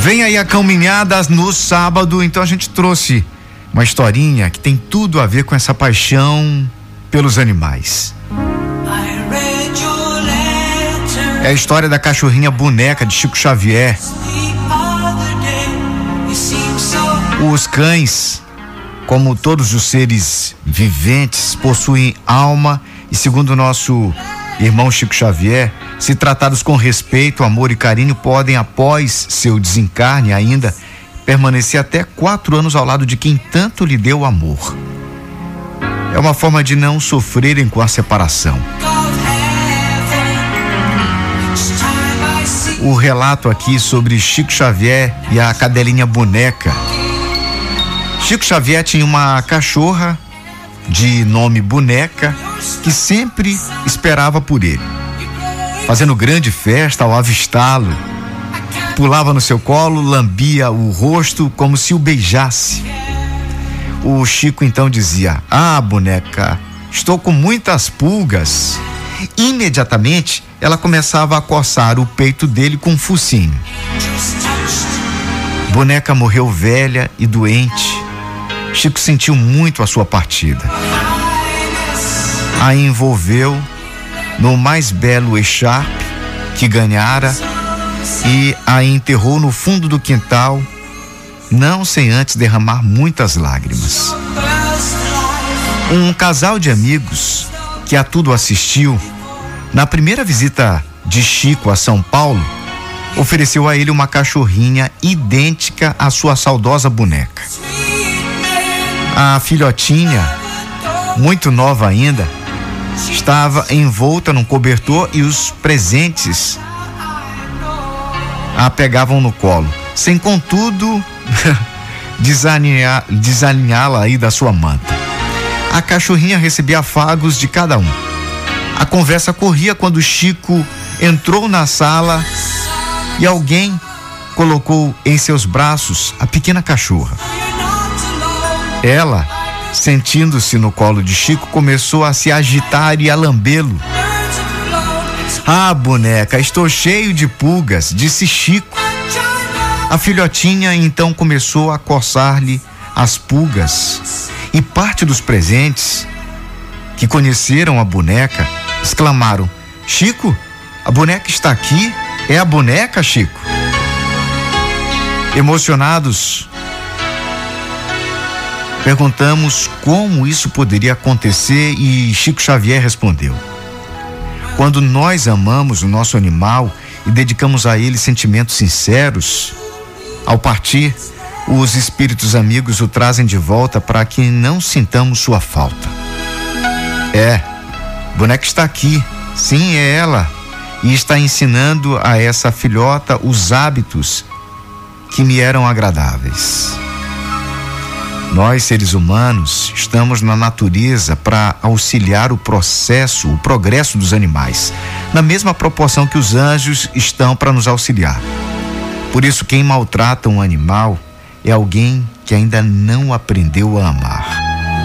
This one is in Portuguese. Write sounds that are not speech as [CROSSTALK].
Vem aí a caminhada no sábado, então a gente trouxe uma historinha que tem tudo a ver com essa paixão pelos animais. É a história da cachorrinha boneca de Chico Xavier. Os cães, como todos os seres viventes, possuem alma e, segundo o nosso irmão Chico Xavier, se tratados com respeito, amor e carinho, podem, após seu desencarne ainda, permanecer até quatro anos ao lado de quem tanto lhe deu amor. É uma forma de não sofrerem com a separação. O relato aqui sobre Chico Xavier e a cadelinha boneca. Chico Xavier tinha uma cachorra de nome Boneca que sempre esperava por ele, fazendo grande festa ao avistá-lo. Pulava no seu colo, lambia o rosto como se o beijasse. O Chico então dizia: Ah, boneca, estou com muitas pulgas. Imediatamente ela começava a coçar o peito dele com um focinho. Boneca morreu velha e doente. Chico sentiu muito a sua partida. A envolveu no mais belo echarpe que ganhara e a enterrou no fundo do quintal não sem antes derramar muitas lágrimas. Um casal de amigos que a tudo assistiu, na primeira visita de Chico a São Paulo, ofereceu a ele uma cachorrinha idêntica à sua saudosa boneca. A filhotinha, muito nova ainda, estava envolta num cobertor e os presentes a pegavam no colo, sem contudo [LAUGHS] desalinhá-la aí da sua manta. A cachorrinha recebia afagos de cada um. A conversa corria quando Chico entrou na sala e alguém colocou em seus braços a pequena cachorra. Ela, sentindo-se no colo de Chico, começou a se agitar e a lambê-lo. Ah, boneca, estou cheio de pulgas, disse Chico. A filhotinha então começou a coçar-lhe as pulgas e parte dos presentes que conheceram a boneca exclamaram: Chico, a boneca está aqui? É a boneca, Chico? Emocionados, perguntamos como isso poderia acontecer e Chico Xavier respondeu: Quando nós amamos o nosso animal e dedicamos a ele sentimentos sinceros, ao partir, os espíritos amigos o trazem de volta para que não sintamos sua falta. É, boneca está aqui, sim, é ela, e está ensinando a essa filhota os hábitos que me eram agradáveis. Nós, seres humanos, estamos na natureza para auxiliar o processo, o progresso dos animais, na mesma proporção que os anjos estão para nos auxiliar. Por isso, quem maltrata um animal é alguém que ainda não aprendeu a amar.